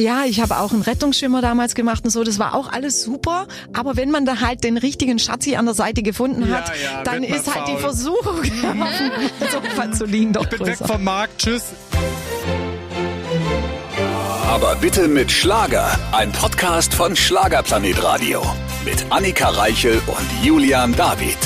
Ja, ich habe auch einen Rettungsschwimmer damals gemacht und so. Das war auch alles super. Aber wenn man da halt den richtigen Schatzi an der Seite gefunden hat, Ja, ja, dann ist halt die faul. Versuchung, auf dem Sofa zu liegen, doch Ich bin weg größer. vom Markt. Tschüss. Aber bitte mit Schlager. Ein Podcast von Schlagerplanet Radio. Mit Annika Reichel und Julian David.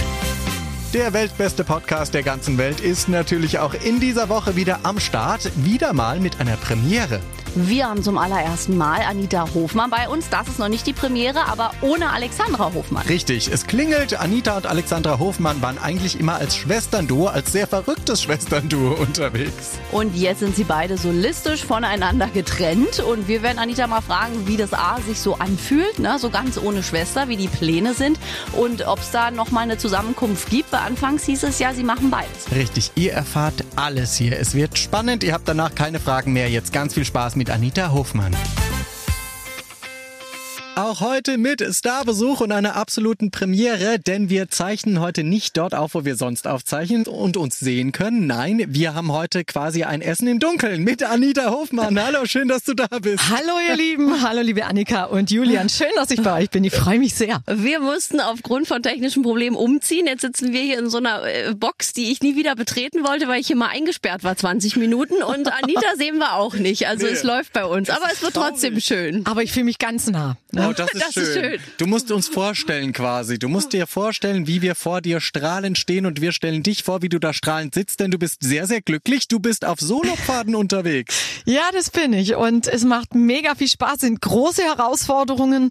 Der weltbeste Podcast der ganzen Welt ist natürlich auch in dieser Woche wieder am Start. Wieder mal mit einer Premiere. Wir haben zum allerersten Mal Anita Hofmann bei uns. Das ist noch nicht die Premiere, aber ohne Alexandra Hofmann. Richtig, es klingelt. Anita und Alexandra Hofmann waren eigentlich immer als Schwesternduo, als sehr verrücktes Schwesternduo unterwegs. Und jetzt sind sie beide solistisch voneinander getrennt. Und wir werden Anita mal fragen, wie das A sich so anfühlt, ne? so ganz ohne Schwester, wie die Pläne sind und ob es da nochmal eine Zusammenkunft gibt. Weil anfangs hieß es ja, sie machen beides. Richtig, ihr erfahrt alles hier. Es wird spannend. Ihr habt danach keine Fragen mehr. Jetzt ganz viel Spaß mit Anita Hofmann. Auch heute mit Starbesuch und einer absoluten Premiere, denn wir zeichnen heute nicht dort auf, wo wir sonst aufzeichnen und uns sehen können. Nein, wir haben heute quasi ein Essen im Dunkeln mit Anita Hofmann. Hallo, schön, dass du da bist. Hallo ihr Lieben, hallo liebe Annika und Julian. Schön, dass ich bei euch bin. Ich freue mich sehr. Wir mussten aufgrund von technischen Problemen umziehen. Jetzt sitzen wir hier in so einer äh, Box, die ich nie wieder betreten wollte, weil ich hier mal eingesperrt war 20 Minuten. Und Anita sehen wir auch nicht. Also Nee. es läuft bei uns. Aber es wird trotzdem schön. Aber ich fühle mich ganz nah. Ne? Oh, das ist, Das schön. ist schön. Du musst uns vorstellen quasi. Du musst dir vorstellen, wie wir vor dir strahlend stehen und wir stellen dich vor, wie du da strahlend sitzt, denn du bist sehr, sehr glücklich. Du bist auf Solopfaden unterwegs. Ja, das bin ich. Und es macht mega viel Spaß, sind große Herausforderungen,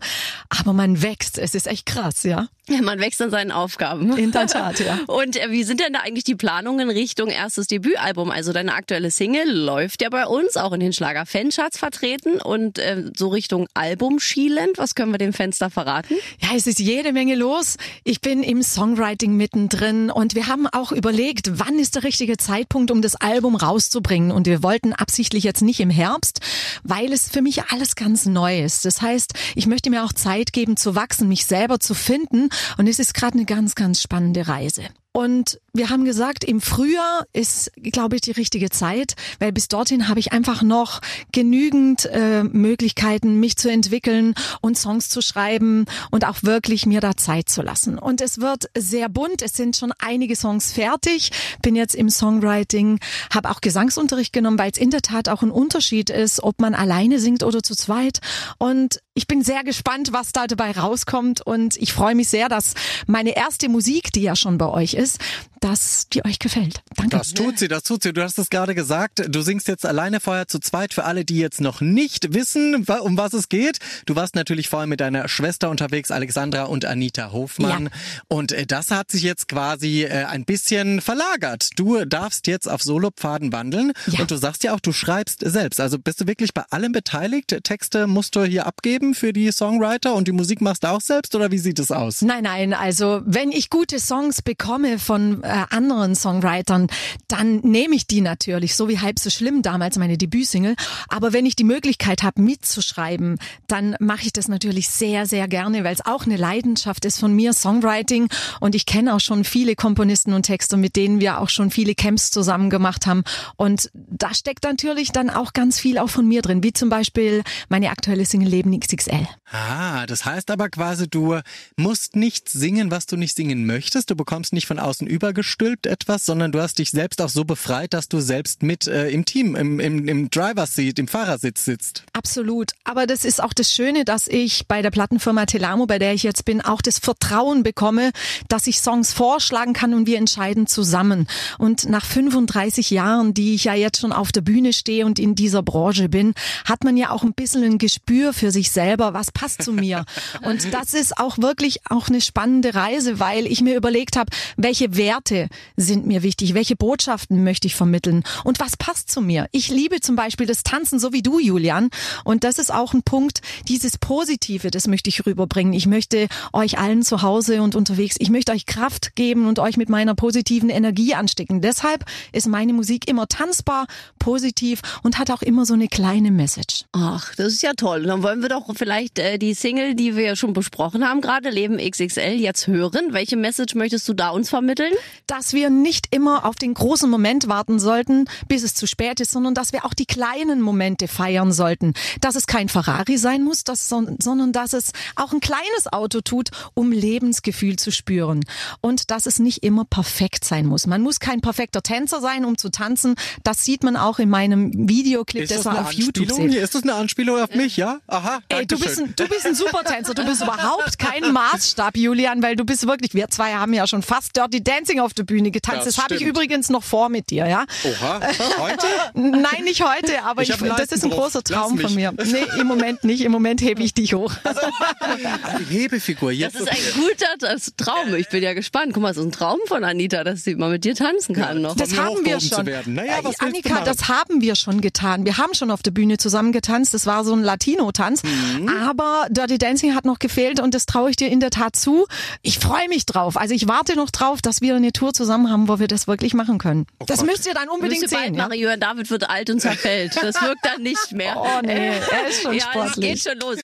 aber man wächst. Es ist echt krass, ja. Man wächst an seinen Aufgaben. In der Tat, ja. Und äh, wie sind denn da eigentlich die Planungen Richtung erstes Debütalbum? Also deine aktuelle Single läuft ja bei uns, auch in den Schlager-Fancharts vertreten und äh, so Richtung Album schielend. Was können wir den Fans da verraten? Ja, es ist jede Menge los. Ich bin im Songwriting mittendrin und wir haben auch überlegt, wann ist der richtige Zeitpunkt, um das Album rauszubringen. Und wir wollten absichtlich jetzt nicht im Herbst, weil es für mich alles ganz neu ist. Das heißt, ich möchte mir auch Zeit geben zu wachsen, mich selber zu finden. Und es ist gerade eine ganz, ganz spannende Reise. Und wir haben gesagt, im Frühjahr ist, glaube ich, die richtige Zeit, weil bis dorthin habe ich einfach noch genügend äh, Möglichkeiten, mich zu entwickeln und Songs zu schreiben und auch wirklich mir da Zeit zu lassen. Und es wird sehr bunt. Es sind schon einige Songs fertig. Bin jetzt im Songwriting, habe auch Gesangsunterricht genommen, weil es in der Tat auch ein Unterschied ist, ob man alleine singt oder zu zweit. Und ich bin sehr gespannt, was da dabei rauskommt. Und ich freue mich sehr, dass meine erste Musik, die ja schon bei euch ist, dass die euch gefällt. Danke. Das tut sie, das tut sie. Du hast es gerade gesagt. Du singst jetzt alleine vorher zu zweit. Für alle, die jetzt noch nicht wissen, um was es geht. Du warst natürlich vorher mit deiner Schwester unterwegs, Alexandra und Anita Hofmann. Ja. Und äh, das hat sich jetzt quasi äh, ein bisschen verlagert. Du darfst jetzt auf Solopfaden wandeln. Ja. Und du sagst ja auch, du schreibst selbst. Also bist du wirklich bei allem beteiligt? Texte musst du hier abgeben für die Songwriter und die Musik machst du auch selbst oder wie sieht es aus? Nein, nein, also wenn ich gute Songs bekomme von äh, anderen Songwritern, dann nehme ich die natürlich, so wie Halb so schlimm damals meine Debütsingle. Aber wenn ich die Möglichkeit habe, mitzuschreiben, dann mache ich das natürlich sehr, sehr gerne, weil es auch eine Leidenschaft ist von mir, Songwriting. Und ich kenne auch schon viele Komponisten und Texter, mit denen wir auch schon viele Camps zusammen gemacht haben. Und da steckt natürlich dann auch ganz viel auch von mir drin, wie zum Beispiel meine aktuelle Single Leben XXL. Ah, das heißt aber quasi, du musst nicht singen, was du nicht singen möchtest. Du bekommst nicht von außen übergestülpt etwas, sondern du hast dich selbst auch so befreit, dass du selbst mit äh, im Team, im, im, im Driver's Seat, im Fahrersitz sitzt. Absolut. Aber das ist auch das Schöne, dass ich bei der Plattenfirma Telamo, bei der ich jetzt bin, auch das Vertrauen bekomme, dass ich Songs vorschlagen kann und wir entscheiden zusammen. Und nach 35 Jahren, die ich ja jetzt schon auf der Bühne stehe und in dieser Branche bin, hat man ja auch ein bisschen ein Gespür für sich selber, was passt zu mir. Und das ist auch wirklich auch eine spannende Reise, weil ich mir überlegt habe, welche Werte sind mir wichtig, welche Botschaften möchte ich vermitteln und was passt zu mir. Ich liebe zum Beispiel das Tanzen, so wie du, Julian. Und das ist auch ein Punkt, dieses Positive, das möchte ich rüberbringen. Ich möchte euch allen zu Hause und unterwegs, ich möchte euch Kraft geben und euch mit meiner positiven Energie anstecken. Deshalb ist meine Musik immer tanzbar, positiv und hat auch immer so eine kleine Message. Ach, das ist ja toll. Dann wollen wir doch vielleicht äh, die Single, die wir ja schon besprochen haben, gerade Leben XXL, jetzt hören. Welche Message möchtest du da uns vermitteln? Dass wir nicht immer auf den großen Moment warten sollten, bis es zu spät ist, sondern dass wir auch die kleinen Momente feiern sollten. Dass es kein Ferrari sein muss, dass, sondern dass es auch ein kleines Auto tut, um Lebensgefühl zu spüren. Und dass es nicht immer perfekt sein muss. Man muss kein perfekter Tänzer sein, um zu tanzen. Das sieht man auch in meinem Videoclip, das das er auf YouTube Anspielung? sieht. Ist das eine Anspielung auf mich, ja? Aha, Ey, du bist, ein, du bist ein Supertänzer. Du bist überhaupt kein Maßstab, Julian, weil du bist wirklich, wir zwei haben ja schon fast Dirty Dancing auf der Bühne getanzt. Das Das, habe ich übrigens noch vor mit dir, ja? Oha, heute? Nein, nicht heute, aber Ich ich, das ist ein großer Traum von mir. Nee, im Moment nicht. Im Moment hebe ich dich hoch. Die Hebefigur. Jetzt Das ist ein guter das Traum. Ich bin ja gespannt. Guck mal, das ist ein Traum von Anita, dass sie mal mit dir tanzen kann noch. Das haben wir schon. Naja, Äh, Annika, das haben wir schon getan. Wir haben schon auf der Bühne zusammen getanzt. Das war so ein Latino-Tanz. Mhm. Aber Dirty Dancing hat noch gefehlt und das traue ich dir in der Tat zu. Ich freue mich drauf. Also ich warte noch drauf, dass wir eine Tour zusammen haben, wo wir das wirklich machen können. das Gott. müsst ihr dann unbedingt Müsste bald sehen. Ja? machen. Jörn David wird alt und zerfällt. Das wirkt dann nicht mehr. Oh nee, er ist schon ja, es geht sportlich. schon los.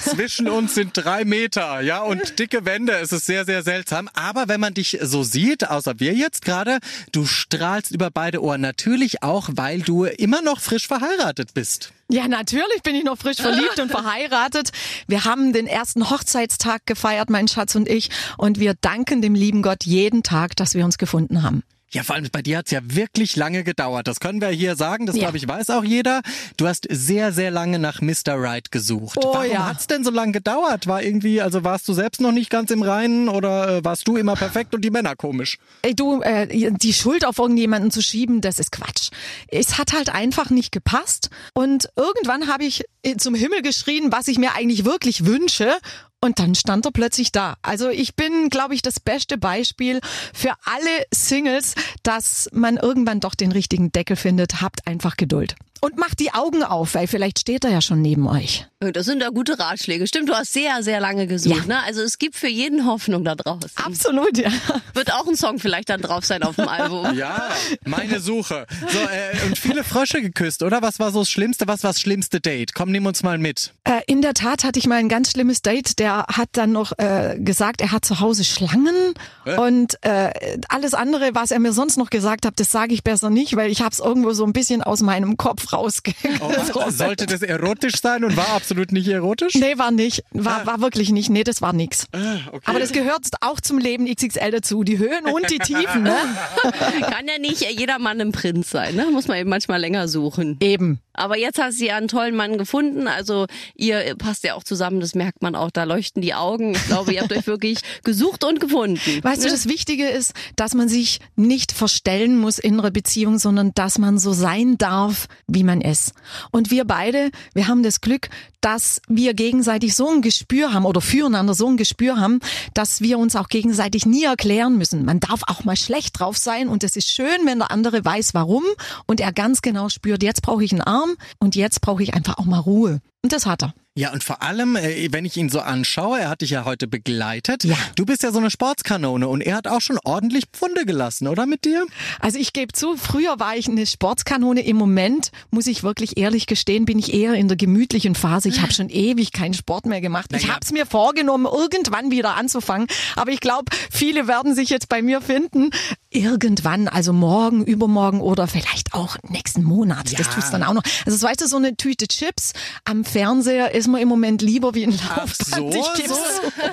Zwischen uns sind drei Meter, ja, und dicke Wände. Es ist sehr, sehr seltsam. Aber wenn man dich so sieht, außer wir jetzt gerade, du strahlst über beide Ohren. Natürlich auch, weil du immer noch frisch verheiratet bist. Ja, natürlich bin ich noch frisch verliebt und verheiratet. Wir haben den ersten Hochzeitstag gefeiert, mein Schatz und ich. Und wir danken dem lieben Gott jeden Tag, dass wir uns gefunden haben. Ja, vor allem bei dir hat's ja wirklich lange gedauert. Das können wir hier sagen. Das Ja. glaube ich weiß auch jeder. Du hast sehr, sehr lange nach Mr. Right gesucht. Oh Warum ja. hat's denn so lange gedauert? War irgendwie, also warst du selbst noch nicht ganz im Reinen oder äh, warst du immer perfekt und die Männer komisch? Ey, du, äh, die Schuld auf irgendjemanden zu schieben, das ist Quatsch. Es hat halt einfach nicht gepasst. Und irgendwann habe ich zum Himmel geschrien, was ich mir eigentlich wirklich wünsche. Und dann stand er plötzlich da. Also ich bin, glaube ich, das beste Beispiel für alle Singles, dass man irgendwann doch den richtigen Deckel findet. Habt einfach Geduld. Und macht die Augen auf, weil vielleicht steht er ja schon neben euch. Das sind ja gute Ratschläge. Stimmt, du hast sehr, sehr lange gesucht. Ja. Ne? Also es gibt für jeden Hoffnung da draußen. Absolut, ja. Wird auch ein Song vielleicht dann drauf sein auf dem Album. Ja, meine Suche. So, äh, und viele Frösche geküsst, oder? Was war so das Schlimmste? Was war das schlimmste Date? Komm, nimm uns mal mit. Äh, in der Tat hatte ich mal ein ganz schlimmes Date. Der hat dann noch äh, gesagt, er hat zu Hause Schlangen und äh, alles andere, was er mir sonst noch gesagt hat, das sage ich besser nicht, weil ich habe es irgendwo so ein bisschen aus meinem Kopf rausge. Oh, sollte das erotisch sein und war absolut nicht erotisch? Nee, war nicht. War, war wirklich nicht. Nee, das war nix. okay. Aber das gehört auch zum Leben XXL dazu. Die Höhen und die Tiefen, ne? Kann ja nicht jeder Mann ein Prinz sein. Ne? Muss man eben manchmal länger suchen. Eben. Aber jetzt hast du ja einen tollen Mann gefunden. Also ihr passt ja auch zusammen, das merkt man auch. Da leuchten die Augen. Ich glaube, ihr habt euch wirklich gesucht und gefunden. Weißt du, das Wichtige ist, dass man sich nicht verstellen muss in einer Beziehung, sondern dass man so sein darf, wie man ist. Und wir beide, wir haben das Glück, dass wir gegenseitig so ein Gespür haben oder füreinander so ein Gespür haben, dass wir uns auch gegenseitig nie erklären müssen. Man darf auch mal schlecht drauf sein und es ist schön, wenn der andere weiß, warum und er ganz genau spürt, jetzt brauche ich einen Arm und jetzt brauche ich einfach auch mal Ruhe. Und das hat er. Ja, und vor allem, äh, wenn ich ihn so anschaue, er hat dich ja heute begleitet. Ja. Du bist ja so eine Sportskanone und er hat auch schon ordentlich Pfunde gelassen, oder mit dir? Also ich gebe zu, früher war ich eine Sportskanone. Im Moment, muss ich wirklich ehrlich gestehen, bin ich eher in der gemütlichen Phase. Ich habe schon ewig keinen Sport mehr gemacht. Ich habe es mir vorgenommen, irgendwann wieder anzufangen. Aber ich glaube, viele werden sich jetzt bei mir finden. Irgendwann, also morgen, übermorgen oder vielleicht auch nächsten Monat. Das Ja. tut's dann auch noch. Also weißt du, so eine Tüte Chips am Fernseher ist mir im Moment lieber wie ein Laufband. so, so.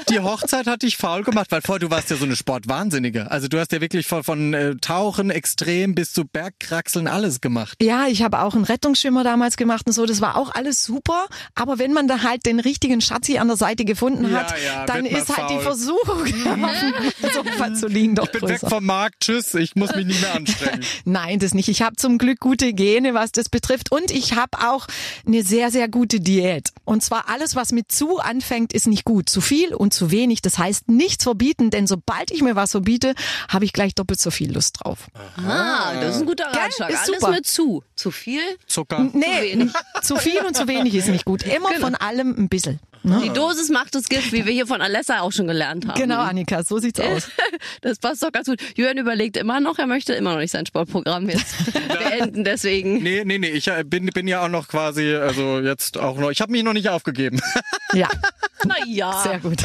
Die Hochzeit hat dich faul gemacht, weil vorher du warst ja so eine Sportwahnsinnige. Also du hast ja wirklich von, von äh, Tauchen extrem bis zu Bergkraxeln alles gemacht. Ja, ich habe auch einen Rettungsschwimmer damals gemacht und so. Das war auch alles super. Aber wenn man da halt den richtigen Schatzi an der Seite gefunden Ja, hat, ja, dann wird man ist halt die faul. Versuchung, auf dem Sofa zu liegen, doch Ich bin weg größer. vom Markt, tschüss, ich muss mich nicht mehr anstrengen. Nein, das nicht. Ich habe zum Glück gute Gene, was das betrifft. Und ich habe auch eine sehr, sehr gute Diät. Und zwar alles, was mit zu anfängt, ist nicht gut. Zu viel und zu wenig. Das heißt, nichts verbieten, denn sobald ich mir was verbiete, habe ich gleich doppelt so viel Lust drauf. Ah, das ist ein guter? Ratschlag. Ist Alles super. mit zu. Zu viel? Zucker. Nee, zu viel und zu wenig ist nicht gut. Immer Genau. von allem ein bisschen. Ne? Die Dosis macht das Gift, wie wir hier von Alessa auch schon gelernt haben. Genau, Annika, so sieht's aus. Das passt doch ganz gut. Jürgen überlegt immer noch, er möchte immer noch nicht sein Sportprogramm jetzt beenden, deswegen. Nee, nee, nee, ich äh, bin, bin ja auch noch quasi, also jetzt auch noch, ich habe mich noch nicht aufgegeben. Ja, Na ja. sehr gut.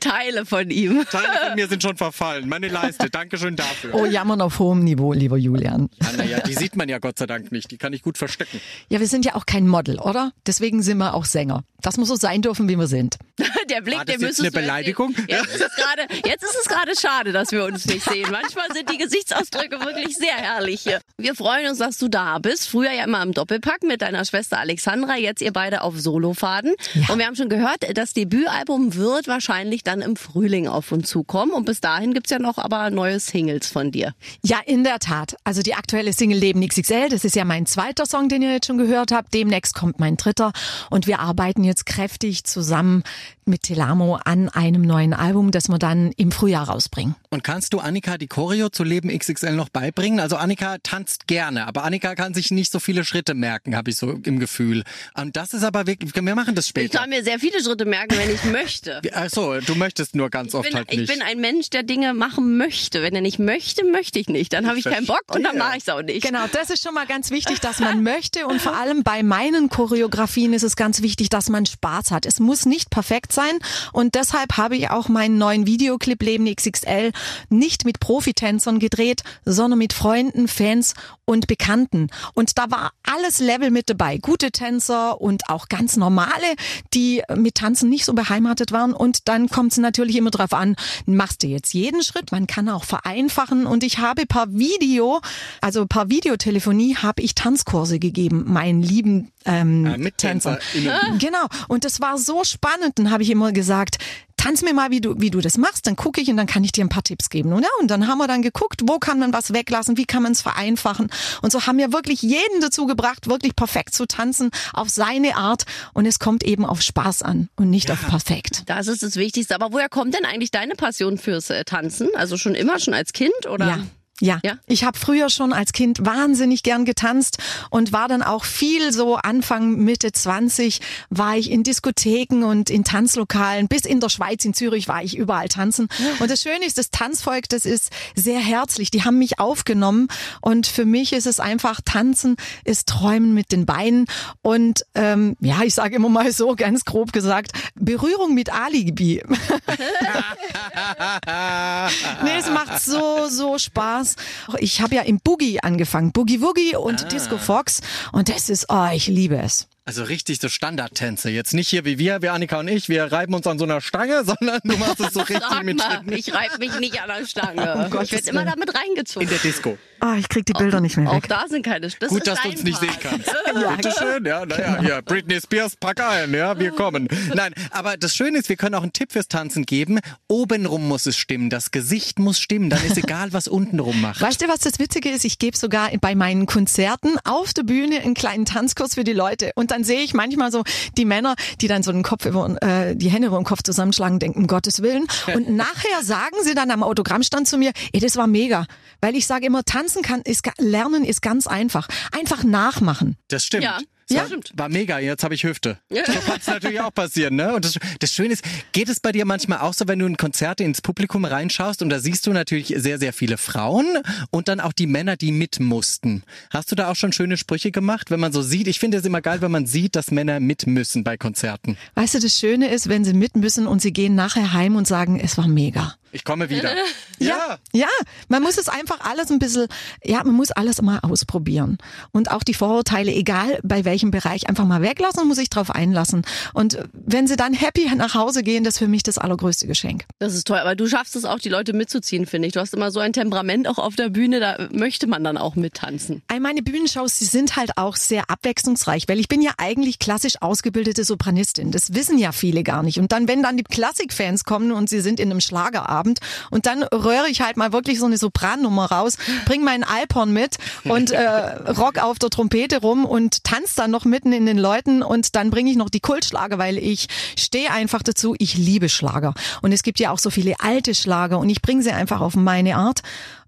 Teile von ihm. Teile von mir sind schon verfallen. Meine Leiste. Dankeschön dafür. Oh, jammern auf hohem Niveau, lieber Julian. Ja, naja, die sieht man ja Gott sei Dank nicht. Die kann ich gut verstecken. Ja, wir sind ja auch kein Model, oder? Deswegen sind wir auch Sänger. Das muss so sein dürfen, wie wir sind. Der Blick, War das der jetzt eine Beleidigung? Jetzt ist es gerade, jetzt ist es gerade schade, dass wir uns nicht sehen. Manchmal sind die Gesichtsausdrücke wirklich sehr herrlich hier. Wir freuen uns, dass du da bist. Früher ja immer im Doppelpack mit deiner Schwester Alexandra. Jetzt ihr beide auf Solofaden. Ja. Und wir haben schon gehört, das Debütalbum wird wahrscheinlich dann im Frühling auf uns zukommen. Und bis dahin gibt's ja noch aber neue Singles von dir. Ja, in der Tat. Also die aktuelle Single Leben XXL, das ist ja mein zweiter Song, den ihr jetzt schon gehört habt. Demnächst kommt mein dritter. Und wir arbeiten jetzt kräftig zusammen mit Telamo an einem neuen Album, das wir dann im Frühjahr rausbringen. Und kannst du Annika die Choreo zu Leben XXL noch beibringen? Also Annika tanzt gerne, aber Annika kann sich nicht so viele Schritte merken, habe ich so im Gefühl. Und das ist aber wirklich, wir machen das Ich später. kann mir sehr viele Schritte merken, wenn ich möchte. Ach so, du möchtest nur ganz Ich oft bin, halt ich nicht. bin ein Mensch, der Dinge machen möchte. Wenn er nicht möchte, möchte ich nicht. Dann habe ich keinen Bock und dann verstehe. mache ich es auch nicht. Genau, das ist schon mal ganz wichtig, dass man möchte und vor allem bei meinen Choreografien ist es ganz wichtig, dass man Spaß hat. Es muss nicht perfekt sein und deshalb habe ich auch meinen neuen Videoclip Leben XXL nicht mit Profitänzern gedreht, sondern mit Freunden, Fans und Bekannten. Und da war alles Level mit dabei. Gute Tänzer und auch ganz normale, die mit Tanzen nicht so beheimatet waren. Und dann kommt es natürlich immer drauf an, machst du jetzt jeden Schritt? Man kann auch vereinfachen. Und ich habe per Video, also per Videotelefonie, habe ich Tanzkurse gegeben, meinen lieben ähm, Ah, mit Tänzern. TänzerInnen. Genau. Und das war so spannend. Dann habe ich immer gesagt, tanz mir mal, wie du, wie du das machst, dann gucke ich und dann kann ich dir ein paar Tipps geben. Und ja, und dann haben wir dann geguckt, wo kann man was weglassen, wie kann man es vereinfachen. Und so haben wir wirklich jeden dazu gebracht, wirklich perfekt zu tanzen, auf seine Art. Und es kommt eben auf Spaß an und nicht auf perfekt. Das ist das Wichtigste. Aber woher kommt denn eigentlich deine Passion fürs äh, Tanzen? Also schon immer, schon als Kind oder? Ja. Ja, Ja? ich habe früher schon als Kind wahnsinnig gern getanzt und war dann auch viel so Anfang Mitte 20 war ich in Diskotheken und in Tanzlokalen. Bis in der Schweiz in Zürich war ich überall tanzen. Und das Schöne ist das Tanzvolk das ist sehr herzlich. Die haben mich aufgenommen und für mich ist es einfach tanzen ist träumen mit den Beinen. Und ähm, ja ich sage immer mal so ganz grob gesagt Berührung mit Alibi. Nee, es macht so, so Spaß. Ich habe ja im Boogie angefangen. Boogie Woogie und Disco Fox. Und das ist, oh, ich liebe es. Also richtig so Standardtänze. Jetzt nicht hier wie wir, wie Annika und ich, wir reiben uns an so einer Stange, sondern du machst es so richtig mit Schritten ich reibe mich nicht an der Stange. Um ich werde immer damit reingezogen. in der Disco. Ah, ich krieg die Bilder nicht mehr Auch weg. da sind keine. Das Gut, ist dass du uns nicht sehen kannst. Bitte schön, ja, naja, hier, Britney Spears, pack ein, ja, wir kommen. Nein, aber das Schöne ist, wir können auch einen Tipp fürs Tanzen geben. Obenrum muss es stimmen, das Gesicht muss stimmen, dann ist egal, was untenrum macht. Weißt du, was das Witzige ist? Ich gebe sogar bei meinen Konzerten auf der Bühne einen kleinen Tanzkurs für die Leute. Und dann sehe ich manchmal so die Männer, die dann so den Kopf über, äh, die Hände über den Kopf zusammenschlagen denken, um Gottes Willen. Und nachher sagen sie dann am Autogrammstand zu mir, ey, das war mega. Weil ich sage immer, tanzen kann, ist, lernen ist ganz einfach. Einfach nachmachen. Das stimmt. Ja, Ja. stimmt. War mega, jetzt habe ich Hüfte. So kann es natürlich auch passieren, ne? Und das, das Schöne ist, geht es bei dir manchmal auch so, wenn du in Konzerte ins Publikum reinschaust und da siehst du natürlich sehr, sehr viele Frauen und dann auch die Männer, die mit mussten. Hast du da auch schon schöne Sprüche gemacht, wenn man so sieht? Ich finde es immer geil, wenn man sieht, dass Männer mit müssen bei Konzerten. Weißt du, das Schöne ist, wenn sie mit müssen und sie gehen nachher heim und sagen, es war mega. Ich komme wieder. Ja. Ja, man muss es einfach alles ein bisschen, ja, man muss alles mal ausprobieren. Und auch die Vorurteile, egal bei welchem Bereich, einfach mal weglassen und muss sich drauf einlassen. Und wenn sie dann happy nach Hause gehen, das ist für mich das allergrößte Geschenk. Das ist toll, aber du schaffst es auch, die Leute mitzuziehen, finde ich. Du hast immer so ein Temperament auch auf der Bühne, da möchte man dann auch mittanzen. All meine Bühnenshows, die sind halt auch sehr abwechslungsreich, weil ich bin ja eigentlich klassisch ausgebildete Sopranistin. Das wissen ja viele gar nicht. Und dann, wenn dann die Klassikfans kommen und sie sind in einem Schlagerabend und dann röhre ich halt mal wirklich so eine Soprannummer raus, bring meinen Alphorn mit und äh, rock auf der Trompete rum und tanz dann noch mitten in den Leuten und dann bringe ich noch die Kultschlager, weil ich stehe einfach dazu, ich liebe Schlager. Und es gibt ja auch so viele alte Schlager und ich bringe sie einfach auf meine Art.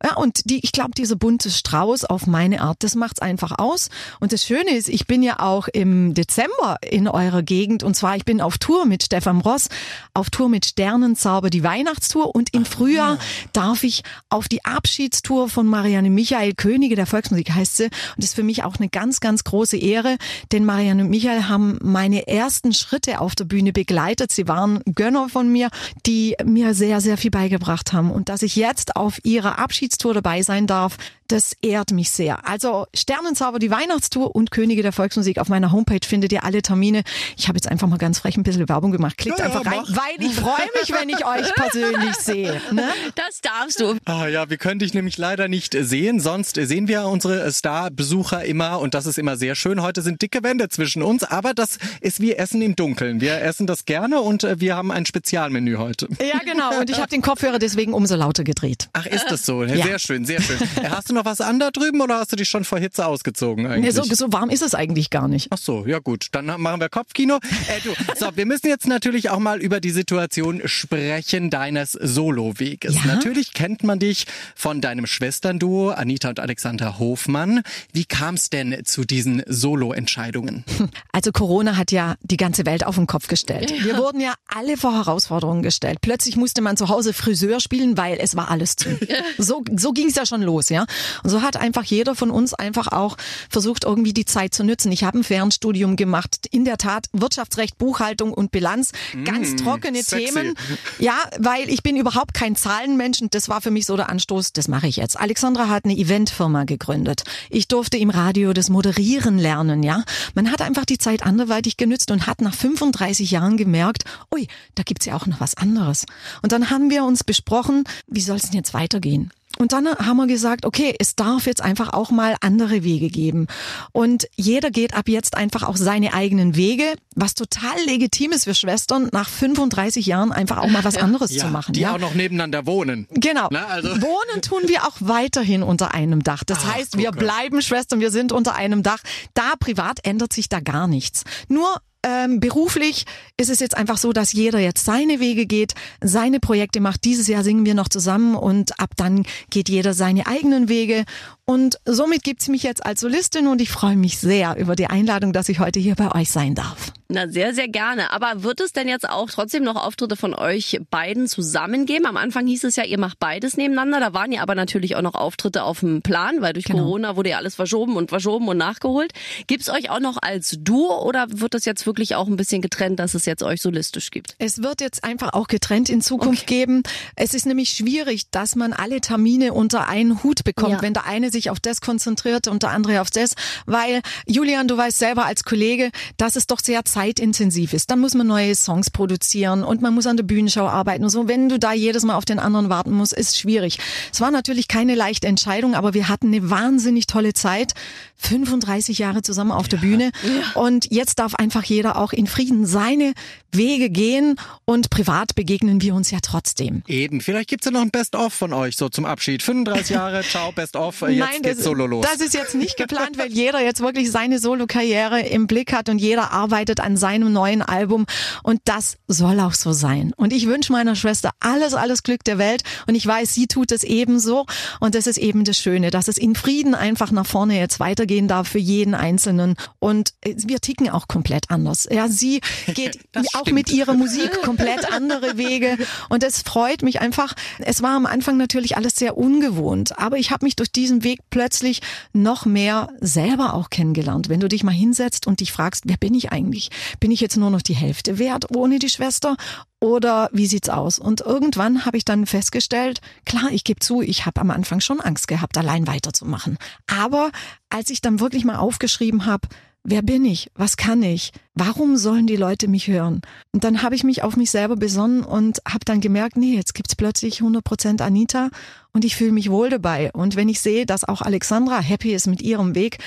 Ja, und die, ich glaube, dieser bunte Strauß auf meine Art, das macht's einfach aus. Und das Schöne ist, ich bin ja auch im Dezember in eurer Gegend und zwar ich bin auf Tour mit Stefan Ross, auf Tour mit Sternenzauber, die Weihnachtstour und im Frühjahr darf ich auf die Abschiedstour von Marianne Michael, Könige der Volksmusik heißt sie. Und das ist für mich auch eine ganz, ganz große Ehre, denn Marianne und Michael haben meine ersten Schritte auf der Bühne begleitet. Sie waren Gönner von mir, die mir sehr, sehr viel beigebracht haben. Und dass ich jetzt auf ihrer Abschiedstour dabei sein darf, das ehrt mich sehr. Also Sternenzauber, die Weihnachtstour und Könige der Volksmusik auf meiner Homepage findet ihr alle Termine. Ich habe jetzt einfach mal ganz frech ein bisschen Werbung gemacht. Klickt Ja, ja, einfach rein, mach. weil ich freue mich, wenn ich euch persönlich sehe. Ne? Das darfst du. Ah ja, wir können dich nämlich leider nicht sehen, sonst sehen wir unsere Star-Besucher immer und das ist immer sehr schön. Heute sind dicke Wände zwischen uns, aber das ist wie Essen im Dunkeln. Wir essen das gerne und äh, wir haben ein Spezialmenü heute. Ja, genau. Und ich habe den Kopfhörer deswegen umso lauter gedreht. Ach, ist das so? Ja. Sehr schön, sehr schön. Äh, Hast du noch was an da drüben oder hast du dich schon vor Hitze ausgezogen Nee, eigentlich? so, so warm ist es eigentlich gar nicht. Ach so, ja gut, dann machen wir Kopfkino. Äh, du, so, wir müssen jetzt natürlich auch mal über die Situation sprechen deines Soloweges. Ja? Natürlich kennt man dich von deinem Schwesternduo Anita und Alexandra Hofmann. Wie kam es denn zu diesen Solo-Entscheidungen? Also Corona hat ja die ganze Welt auf den Kopf gestellt. Wir wurden ja alle vor Herausforderungen gestellt. Plötzlich musste man zu Hause Friseur spielen, weil es war alles zu. So, so ging es ja schon los, ja. Und so hat einfach jeder von uns einfach auch versucht, irgendwie die Zeit zu nützen. Ich habe ein Fernstudium gemacht. In der Tat Wirtschaftsrecht, Buchhaltung und Bilanz. Ganz trockene sexy. Themen. Ja, weil ich bin überhaupt kein Zahlenmensch und das war für mich so der Anstoß, das mache ich jetzt. Alexandra hat eine Eventfirma gegründet. Ich durfte im Radio das Moderieren lernen, ja. Man hat einfach die Zeit anderweitig genützt und hat nach 35 Jahren gemerkt, ui, da gibt's ja auch noch was anderes. Und dann haben wir uns besprochen, wie soll es denn jetzt weitergehen? Und dann haben wir gesagt, okay, es darf jetzt einfach auch mal andere Wege geben. Und jeder geht ab jetzt einfach auch seine eigenen Wege, was total legitim ist für Schwestern, nach 35 Jahren einfach auch mal was anderes zu machen. die ja? auch noch nebeneinander wohnen. Genau. Na, also- Wohnen tun wir auch weiterhin unter einem Dach. Das Ach, heißt, wir bleiben Schwestern, wir sind unter einem Dach. Da privat ändert sich da gar nichts. Nur ähm, beruflich ist es jetzt einfach so, dass jeder jetzt seine Wege geht, seine Projekte macht. Dieses Jahr singen wir noch zusammen und ab dann geht jeder seine eigenen Wege. Und somit gibt's mich jetzt als Solistin und ich freue mich sehr über die Einladung, dass ich heute hier bei euch sein darf. Na, sehr, sehr gerne. Aber wird es denn jetzt auch trotzdem noch Auftritte von euch beiden zusammen geben? Am Anfang hieß es ja, ihr macht beides nebeneinander. Da waren ja aber natürlich auch noch Auftritte auf dem Plan, weil durch Genau. Corona wurde ja alles verschoben und verschoben und nachgeholt. Gibt's euch auch noch als Duo oder wird das jetzt wirklich auch ein bisschen getrennt, dass es jetzt euch solistisch gibt? Es wird jetzt einfach auch getrennt in Zukunft geben. Es ist nämlich schwierig, dass man alle Termine unter einen Hut bekommt, Ja. wenn der eine sich auf das konzentriert und der andere auf das. Weil, Julian, du weißt selber als Kollege, dass es doch sehr zeitintensiv ist. Dann muss man neue Songs produzieren und man muss an der Bühnenschau arbeiten und so. Wenn du da jedes Mal auf den anderen warten musst, ist schwierig. Es war natürlich keine leichte Entscheidung, aber wir hatten eine wahnsinnig tolle Zeit. 35 Jahre zusammen auf der Bühne. Und jetzt darf einfach jeder auch in Frieden seine Wege gehen und privat begegnen wir uns ja trotzdem. Eben, vielleicht gibt's ja noch ein Best-of von euch so zum Abschied. 35 Jahre, ciao, Best-of, jetzt Nein, geht's das, solo los. das ist jetzt nicht geplant, weil jeder jetzt wirklich seine Solokarriere im Blick hat und jeder arbeitet an seinem neuen Album und das soll auch so sein. Und ich wünsche meiner Schwester alles, alles Glück der Welt und ich weiß, sie tut es ebenso und das ist eben das Schöne, dass es in Frieden einfach nach vorne jetzt weitergehen darf für jeden Einzelnen und äh, wir ticken auch komplett anders. Ja, sie geht auch mit ihrer Musik komplett andere Wege und es freut mich einfach. Es war am Anfang natürlich alles sehr ungewohnt, aber ich habe mich durch diesen Weg plötzlich noch mehr selber auch kennengelernt. Wenn du dich mal hinsetzt und dich fragst, wer bin ich eigentlich? Bin ich jetzt nur noch die Hälfte wert ohne die Schwester? Oder wie sieht's aus? Und irgendwann habe ich dann festgestellt, klar, ich gebe zu, ich habe am Anfang schon Angst gehabt, allein weiterzumachen. Aber als ich dann wirklich mal aufgeschrieben habe, Wer bin ich? Was kann ich? Warum sollen die Leute mich hören? Und dann habe ich mich auf mich selber besonnen und habe dann gemerkt, nee, jetzt gibt's plötzlich 100% Anita und ich fühle mich wohl dabei. Und wenn ich sehe, dass auch Alexandra happy ist mit ihrem Weg,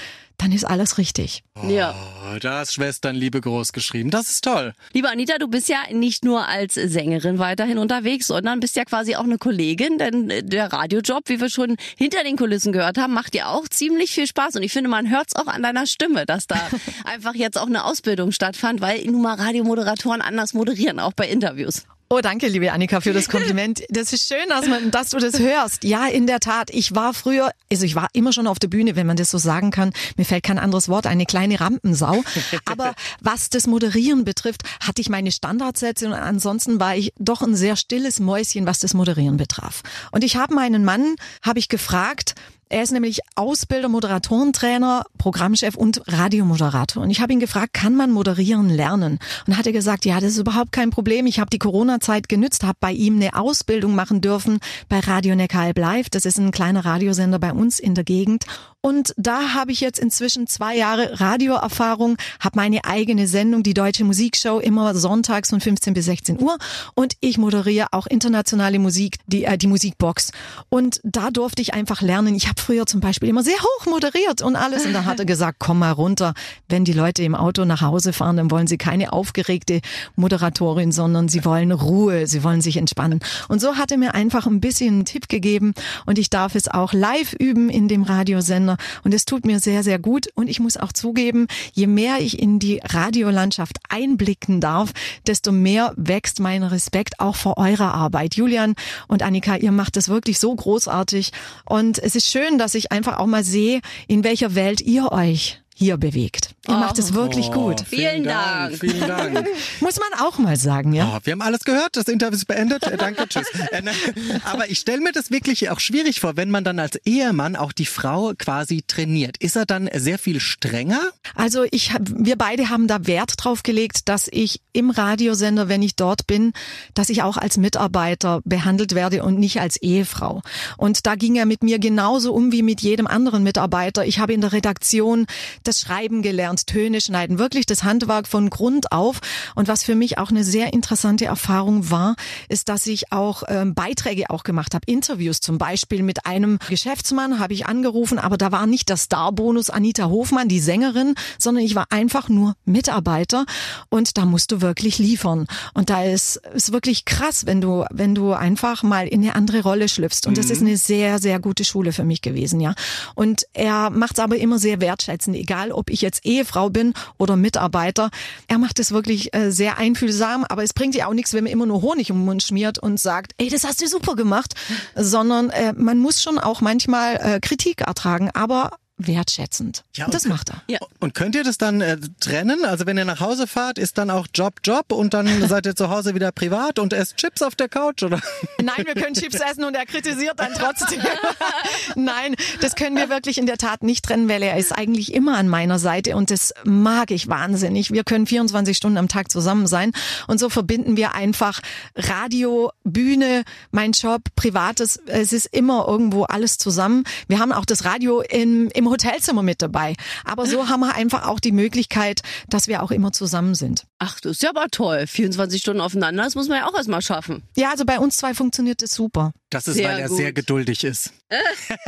dann ist alles richtig. Ja. Oh, da ist Schwesternliebe groß geschrieben. Das ist toll. Liebe Anita, du bist ja nicht nur als Sängerin weiterhin unterwegs, sondern bist ja quasi auch eine Kollegin, denn der Radiojob, wie wir schon hinter den Kulissen gehört haben, macht dir auch ziemlich viel Spaß. Und ich finde, man hört es auch an deiner Stimme, dass da einfach jetzt auch eine Ausbildung stattfand, weil nun mal Radiomoderatoren anders moderieren, auch bei Interviews. Oh, danke, liebe Annika, für das Kompliment. Das ist schön, dass, man, dass du das hörst. Ja, in der Tat. Ich war früher, also ich war immer schon auf der Bühne, wenn man das so sagen kann. Mir fällt kein anderes Wort, eine kleine Rampensau. Aber was das Moderieren betrifft, hatte ich meine Standardsätze und ansonsten war ich doch ein sehr stilles Mäuschen, was das Moderieren betraf. Und ich habe meinen Mann, habe ich gefragt, er ist nämlich Ausbilder, Moderatorentrainer, Programmchef und Radiomoderator. Und ich habe ihn gefragt, kann man moderieren lernen? Und hat er gesagt, ja, das ist überhaupt kein Problem. Ich habe die Corona-Zeit genützt, habe bei ihm eine Ausbildung machen dürfen bei Radio Neckaralb Live. Das ist ein kleiner Radiosender bei uns in der Gegend. Und da habe ich jetzt inzwischen zwei Jahre Radioerfahrung, habe meine eigene Sendung, die Deutsche Musikshow, immer sonntags von 15 bis 16 Uhr. Und ich moderiere auch internationale Musik, die, äh, die Musikbox. Und da durfte ich einfach lernen. Ich habe früher zum Beispiel immer sehr hoch moderiert und alles. Und dann hat er gesagt, komm mal runter. Wenn die Leute im Auto nach Hause fahren, dann wollen sie keine aufgeregte Moderatorin, sondern sie wollen Ruhe, sie wollen sich entspannen. Und so hat er mir einfach ein bisschen einen Tipp gegeben. Und ich darf es auch live üben in dem Radiosender. Und es tut mir sehr, sehr gut. Und ich muss auch zugeben, je mehr ich in die Radiolandschaft einblicken darf, desto mehr wächst mein Respekt auch vor eurer Arbeit. Julian und Annika, ihr macht es wirklich so großartig. Und es ist schön, dass ich einfach auch mal sehe, in welcher Welt ihr euch hier bewegt. Ihr macht es wirklich Oh, gut. Vielen Dank. Vielen Dank. Muss man auch mal sagen, ja? Oh, wir haben alles gehört, das Interview ist beendet. Äh, danke, tschüss. Äh, ne, Aber ich stelle mir das wirklich auch schwierig vor, wenn man dann als Ehemann auch die Frau quasi trainiert. Ist er dann sehr viel strenger? Also ich, wir beide haben da Wert drauf gelegt, dass ich im Radiosender, wenn ich dort bin, dass ich auch als Mitarbeiter behandelt werde und nicht als Ehefrau. Und da ging er mit mir genauso um wie mit jedem anderen Mitarbeiter. Ich habe in der Redaktion das Schreiben gelernt, Töne schneiden, wirklich das Handwerk von Grund auf. Und was für mich auch eine sehr interessante Erfahrung war, ist, dass ich auch ähm, Beiträge auch gemacht habe, Interviews zum Beispiel mit einem Geschäftsmann habe ich angerufen, aber da war nicht der Starbonus Anita Hofmann, die Sängerin, sondern ich war einfach nur Mitarbeiter und da musst du wirklich liefern. Und da ist ist wirklich krass, wenn du wenn du einfach mal in eine andere Rolle schlüpfst. Und das ist eine sehr sehr gute Schule für mich gewesen, ja. Und er macht es aber immer sehr wertschätzend, egal ob ich jetzt Ehefrau bin oder Mitarbeiter. Er macht es wirklich äh, sehr einfühlsam, aber es bringt ja auch nichts, wenn man immer nur Honig um den Mund schmiert und sagt, ey, das hast du super gemacht, sondern äh, man muss schon auch manchmal äh, Kritik ertragen, aber wertschätzend. Ja, und das macht er. Ja. Und könnt ihr das dann äh, trennen? Also wenn ihr nach Hause fahrt, ist dann auch Job Job und dann seid ihr zu Hause wieder privat und esst Chips auf der Couch oder? Nein, wir können Chips essen und er kritisiert dann trotzdem. Nein, das können wir wirklich in der Tat nicht trennen, weil er ist eigentlich immer an meiner Seite und das mag ich wahnsinnig. Wir können 24 Stunden am Tag zusammen sein und so verbinden wir einfach Radio, Bühne, mein Job, Privates. Es ist immer irgendwo alles zusammen. Wir haben auch das Radio im, im Hotelzimmer mit dabei. Aber so haben wir einfach auch die Möglichkeit, dass wir auch immer zusammen sind. Ach, das ist ja aber toll. 24 Stunden aufeinander, das muss man ja auch erstmal schaffen. Ja, also bei uns zwei funktioniert es super. Das ist, Sehr weil er gut. sehr geduldig ist.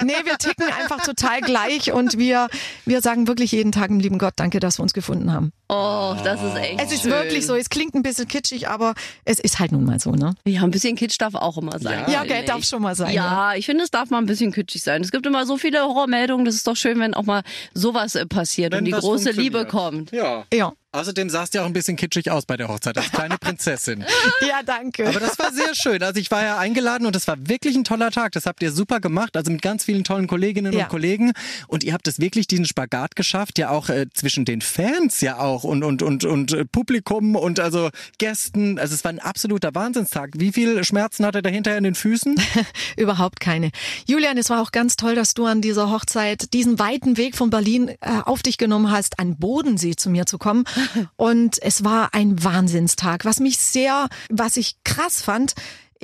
Nee, wir ticken einfach total gleich und wir, wir sagen wirklich jeden Tag dem lieben Gott Danke, dass wir uns gefunden haben. Oh, das ist echt Es ist schön. wirklich so, es klingt ein bisschen kitschig, aber es ist halt nun mal so, ne? Ja, ein bisschen Kitsch darf auch immer sein. Ja, gell, ich. darf schon mal sein. Ja, ich finde, es darf mal ein bisschen kitschig sein. Es gibt immer so viele Horrormeldungen, das ist doch schön, wenn auch mal sowas äh, passiert Wenn und die große. Liebe kommt. Ja. Ja, Außerdem sahst du ja auch ein bisschen kitschig aus bei der Hochzeit als kleine Prinzessin. ja danke. Aber das war sehr schön. Also ich war ja eingeladen und es war wirklich ein toller Tag. Das habt ihr super gemacht. Also mit ganz vielen tollen Kolleginnen Ja. und Kollegen. Und ihr habt es wirklich diesen Spagat geschafft, ja auch äh, zwischen den Fans ja auch und, und, und, und äh, Publikum und also Gästen. Also es war ein absoluter Wahnsinnstag. Wie viel Schmerzen hat er dahinter in den Füßen? Überhaupt keine. Julian, es war auch ganz toll, dass du an dieser Hochzeit diesen weiten Weg von Berlin äh, auf dich genommen hast, an Bodensee zu mir zu kommen. Und es war ein Wahnsinnstag. Was mich sehr, was ich krass fand,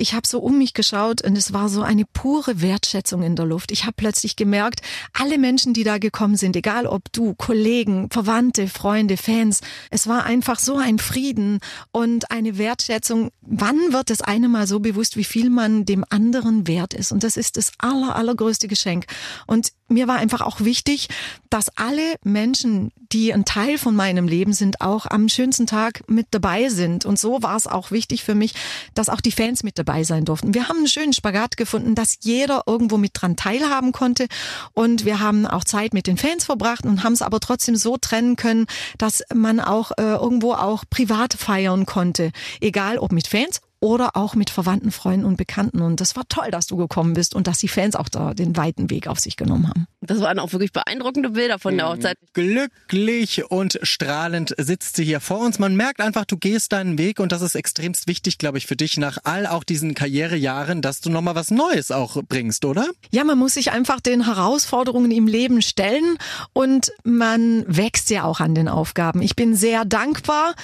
ich habe so um mich geschaut und es war so eine pure Wertschätzung in der Luft. Ich habe plötzlich gemerkt, alle Menschen, die da gekommen sind, egal ob du, Kollegen, Verwandte, Freunde, Fans, es war einfach so ein Frieden und eine Wertschätzung. Wann wird es einem mal so bewusst, wie viel man dem anderen wert ist? Und das ist das aller, allergrößte Geschenk. Und mir war einfach auch wichtig, dass alle Menschen, die ein Teil von meinem Leben sind, auch am schönsten Tag mit dabei sind. Und so war es auch wichtig für mich, dass auch die Fans mit dabei sein durften. Wir haben einen schönen Spagat gefunden, dass jeder irgendwo mit dran teilhaben konnte. Und wir haben auch Zeit mit den Fans verbracht und haben es aber trotzdem so trennen können, dass man auch äh, irgendwo auch privat feiern konnte. Egal ob mit Fans oder auch mit Verwandten, Freunden und Bekannten. Und das war toll, dass du gekommen bist und dass die Fans auch da den weiten Weg auf sich genommen haben. Das waren auch wirklich beeindruckende Bilder von der Hochzeit. Glücklich und strahlend sitzt sie hier vor uns. Man merkt einfach, du gehst deinen Weg und das ist extremst wichtig, glaube ich, für dich nach all auch diesen Karrierejahren, dass du nochmal was Neues auch bringst, oder? Ja, man muss sich einfach den Herausforderungen im Leben stellen und man wächst ja auch an den Aufgaben. Ich bin sehr dankbar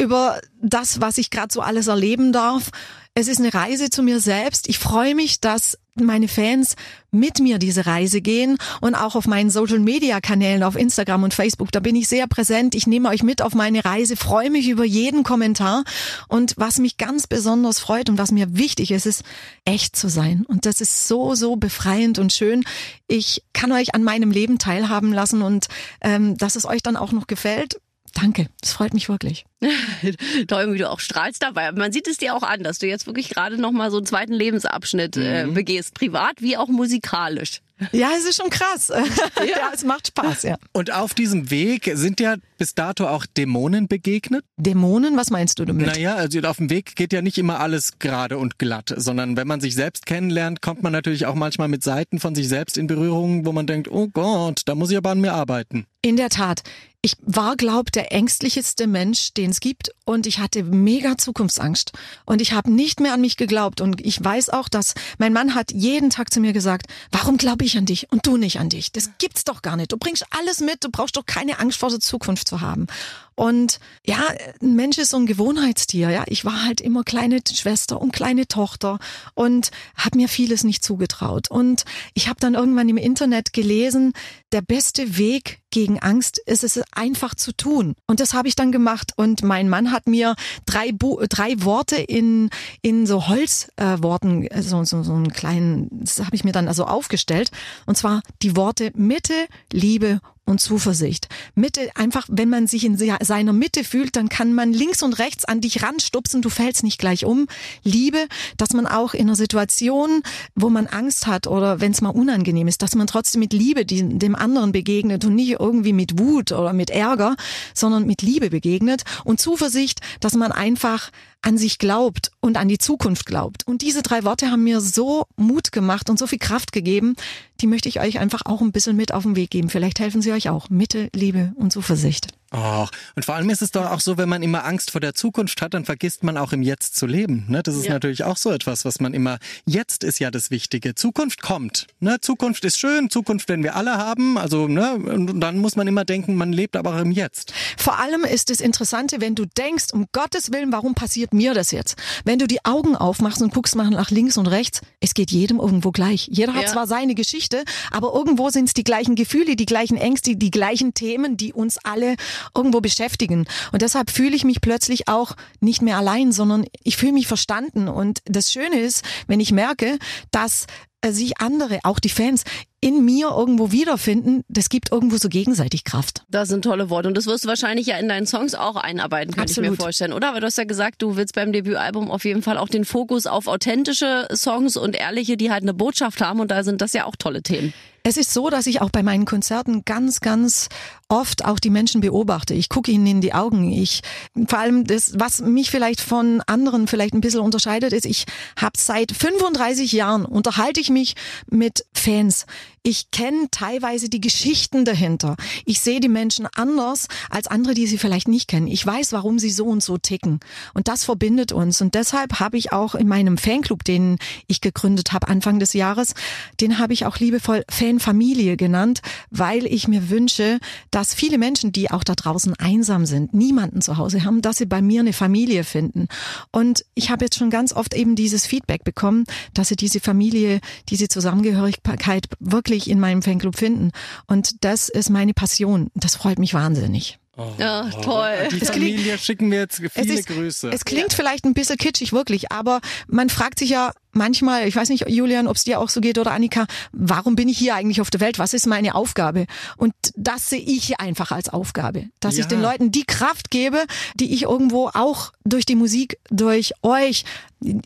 über das, was ich gerade so alles erleben darf. Es ist eine Reise zu mir selbst. Ich freue mich, dass meine Fans mit mir diese Reise gehen und auch auf meinen Social Media Kanälen auf Instagram und Facebook. Da bin ich sehr präsent. Ich nehme euch mit auf meine Reise, freue mich über jeden Kommentar. Und was mich ganz besonders freut und was mir wichtig ist, ist echt zu sein. Und das ist so, so befreiend und schön. Ich kann euch an meinem Leben teilhaben lassen und ähm, dass es euch dann auch noch gefällt. Danke, das freut mich wirklich. Toll, wie du auch strahlst dabei. Man sieht es dir auch an, dass du jetzt wirklich gerade noch mal so einen zweiten Lebensabschnitt äh, begehst, privat wie auch musikalisch. Ja, es ist schon krass. Ja, es macht Spaß, ja. Und auf diesem Weg sind ja bis dato auch Dämonen begegnet? Dämonen, was meinst du damit? Naja, also auf dem Weg geht ja nicht immer alles gerade und glatt, sondern wenn man sich selbst kennenlernt, kommt man natürlich auch manchmal mit Seiten von sich selbst in Berührung, wo man denkt, oh Gott, da muss ich aber an mir arbeiten. In der Tat. Ich war, glaub, der ängstlichste Mensch, den es gibt und ich hatte mega Zukunftsangst und ich habe nicht mehr an mich geglaubt und ich weiß auch, dass mein Mann hat jeden Tag zu mir gesagt, warum glaube ich an dich und du nicht an dich? Das gibt's doch gar nicht. Du bringst alles mit, du brauchst doch keine Angst vor der Zukunft zu haben. Und ja, ein Mensch ist so ein Gewohnheitstier. Ja, ich war halt immer kleine Schwester und kleine Tochter und habe mir vieles nicht zugetraut. Und ich habe dann irgendwann im Internet gelesen, der beste Weg gegen Angst ist es einfach zu tun. Und das habe ich dann gemacht. Und mein Mann hat mir drei, Bu drei Worte in, in so Holzworten, äh, so, so, so einen kleinen, das habe ich mir dann also aufgestellt. Und zwar die Worte Mitte, Liebe und Zuversicht. Mitte, einfach, wenn man sich in seiner Mitte fühlt, dann kann man links und rechts an dich ranstupsen, du fällst nicht gleich um. Liebe, dass man auch in einer Situation, wo man Angst hat oder wenn es mal unangenehm ist, dass man trotzdem mit Liebe dem anderen begegnet und nicht irgendwie mit Wut oder mit Ärger, sondern mit Liebe begegnet. Und Zuversicht, dass man einfach an sich glaubt und an die Zukunft glaubt. Und diese drei Worte haben mir so Mut gemacht und so viel Kraft gegeben, die möchte ich euch einfach auch ein bisschen mit auf den Weg geben. Vielleicht helfen sie euch auch. Mitte, Liebe und Zuversicht. Och, und vor allem ist es doch auch so, wenn man immer Angst vor der Zukunft hat, dann vergisst man auch im Jetzt zu leben. Ne? Das ist Ja. natürlich auch so etwas, was man immer, jetzt ist ja das Wichtige. Zukunft kommt. Ne? Zukunft ist schön, Zukunft werden wir alle haben. Also, ne? Und dann muss man immer denken, man lebt aber auch im Jetzt. Vor allem ist das Interessante, wenn du denkst, um Gottes Willen, warum passiert mir das jetzt? Wenn du die Augen aufmachst und guckst mal nach links und rechts, es geht jedem irgendwo gleich. Jeder hat Ja. zwar seine Geschichte, aber irgendwo sind es die gleichen Gefühle, die gleichen Ängste, die gleichen Themen, die uns alle irgendwo beschäftigen. Und deshalb fühle ich mich plötzlich auch nicht mehr allein, sondern ich fühle mich verstanden. Und das Schöne ist, wenn ich merke, dass äh, sich andere, auch die Fans, in mir irgendwo wiederfinden, das gibt irgendwo so gegenseitig Kraft. Das sind tolle Worte. Und das wirst du wahrscheinlich ja in deinen Songs auch einarbeiten, kann ich mir Absolut. vorstellen, oder? Aber du hast ja gesagt, du willst beim Debütalbum auf jeden Fall auch den Fokus auf authentische Songs und ehrliche, die halt eine Botschaft haben. Und da sind das ja auch tolle Themen. Es ist so, dass ich auch bei meinen Konzerten ganz, ganz oft auch die Menschen beobachte. Ich gucke ihnen in die Augen. Ich, vor allem das, was mich vielleicht von anderen vielleicht ein bisschen unterscheidet, ist, ich habe seit 35 Jahren unterhalte ich mich mit Fans. Ich kenne teilweise die Geschichten dahinter. Ich sehe die Menschen anders als andere, die sie vielleicht nicht kennen. Ich weiß, warum sie so und so ticken. Und das verbindet uns. Und deshalb habe ich auch in meinem Fanclub, den ich gegründet habe Anfang des Jahres, den habe ich auch liebevoll Fanfamilie genannt, weil ich mir wünsche, dass viele Menschen, die auch da draußen einsam sind, niemanden zu Hause haben, dass sie bei mir eine Familie finden. Und ich habe jetzt schon ganz oft eben dieses Feedback bekommen, dass sie diese Familie, diese Zusammengehörigkeit wirklich in meinem Fanclub finden. Und das ist meine Passion. Das freut mich wahnsinnig. Ja, toll. Die Es klingt- Familie schicken wir jetzt viele es ist, Grüße. Es klingt vielleicht ein bisschen kitschig, wirklich, aber man fragt sich ja, manchmal, ich weiß nicht, Julian, ob es dir auch so geht oder Annika, warum bin ich hier eigentlich auf der Welt? Was ist meine Aufgabe? Und das sehe ich einfach als Aufgabe, dass Ja. ich den Leuten die Kraft gebe, die ich irgendwo auch durch die Musik, durch euch,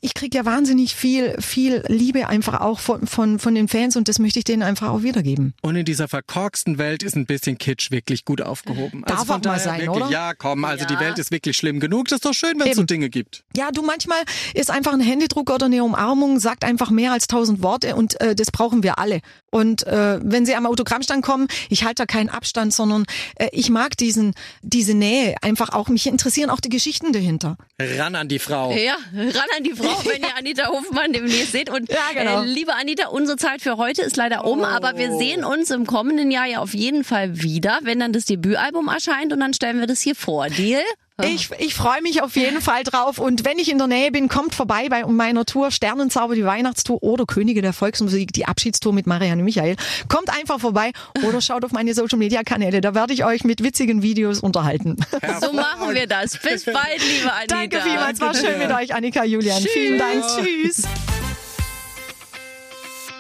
ich kriege ja wahnsinnig viel, viel Liebe einfach auch von, von, von den Fans und das möchte ich denen einfach auch wiedergeben. Und in dieser verkorksten Welt ist ein bisschen Kitsch wirklich gut aufgehoben. Darf also auch mal sein, wirklich, oder? Ja, komm, also die Ja. Welt ist wirklich schlimm genug. Das ist doch schön, wenn es so. Dinge gibt. Ja, du manchmal ist einfach ein Händedruck oder eine Umarmung, sagt einfach mehr als tausend Worte und äh, das brauchen wir alle. Und äh, wenn sie am Autogrammstand kommen, ich halte da keinen Abstand, sondern äh, ich mag diesen diese Nähe einfach auch. Mich interessieren auch die Geschichten dahinter. Ran an die Frau. Ja, ran an die Frau, wenn ihr Anita Hofmann demnächst seht. Und Ja, genau. äh, liebe Anita, unsere Zeit für heute ist leider um, aber wir sehen uns im kommenden Jahr ja auf jeden Fall wieder, wenn dann das Debütalbum erscheint und dann stellen wir das hier vor. Deal? Ich, ich freue mich auf jeden Fall drauf und wenn ich in der Nähe bin, kommt vorbei bei meiner Tour Sternenzauber, die Weihnachtstour oder Könige der Volksmusik, die Abschiedstour mit Marianne Michael. Kommt einfach vorbei oder schaut auf meine Social Media Kanäle, da werde ich euch mit witzigen Videos unterhalten. So machen wir das. Bis bald, liebe Anita. Danke vielmals, war schön mit euch, Annika, Julian. Vielen Dank, tschüss.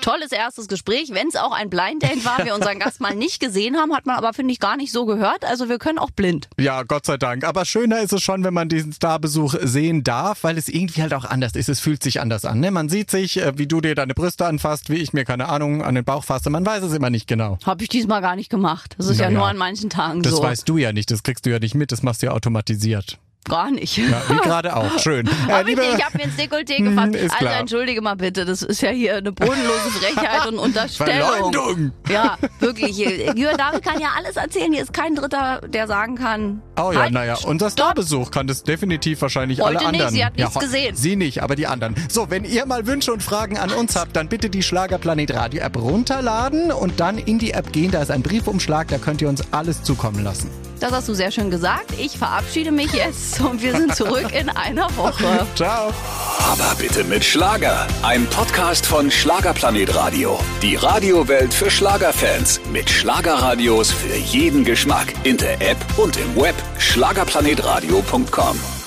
Tolles erstes Gespräch. Wenn es auch ein Blind Date war, wir unseren Gast mal nicht gesehen haben, hat man aber, finde ich, gar nicht so gehört. Also wir können auch blind. Ja, Gott sei Dank. Aber schöner ist es schon, wenn man diesen Starbesuch sehen darf, weil es irgendwie halt auch anders ist. Es fühlt sich anders an. Ne? Man sieht sich, äh, wie du dir deine Brüste anfasst, wie ich mir, keine Ahnung, an den Bauch fasse. Man weiß es immer nicht genau. Habe ich diesmal gar nicht gemacht. Das ist ja Naja. nur an manchen Tagen Das so. weißt du ja nicht, das kriegst du ja nicht mit, das machst du ja automatisiert. Gar nicht. Ja, wie gerade auch. Schön. Äh, ich liebe- nicht, ich habe mir ins Dekolleté gefasst. ist Also klar. entschuldige mal bitte, das ist ja hier eine bodenlose Frechheit und Unterstellung. Verleumdung! Ja, wirklich. Jürgen David kann ja alles erzählen. Hier ist kein Dritter, der sagen kann. Oh ja, halt, naja, unser Starbesuch kann das definitiv wahrscheinlich Heute alle nicht, anderen. sie hat nichts ho- gesehen. Sie nicht, aber die anderen. So, wenn ihr mal Wünsche und Fragen an uns habt, dann bitte die Schlagerplanet Radio App runterladen und dann in die App gehen. Da ist ein Briefumschlag, da könnt ihr uns alles zukommen lassen. Das hast du sehr schön gesagt. Ich verabschiede mich jetzt und wir sind zurück in einer Woche. Ciao. Aber bitte mit Schlager. Ein Podcast von Schlagerplanet Radio. Die Radiowelt für Schlagerfans. Mit Schlagerradios für jeden Geschmack. In der App und im Web. Schlagerplanetradio.com.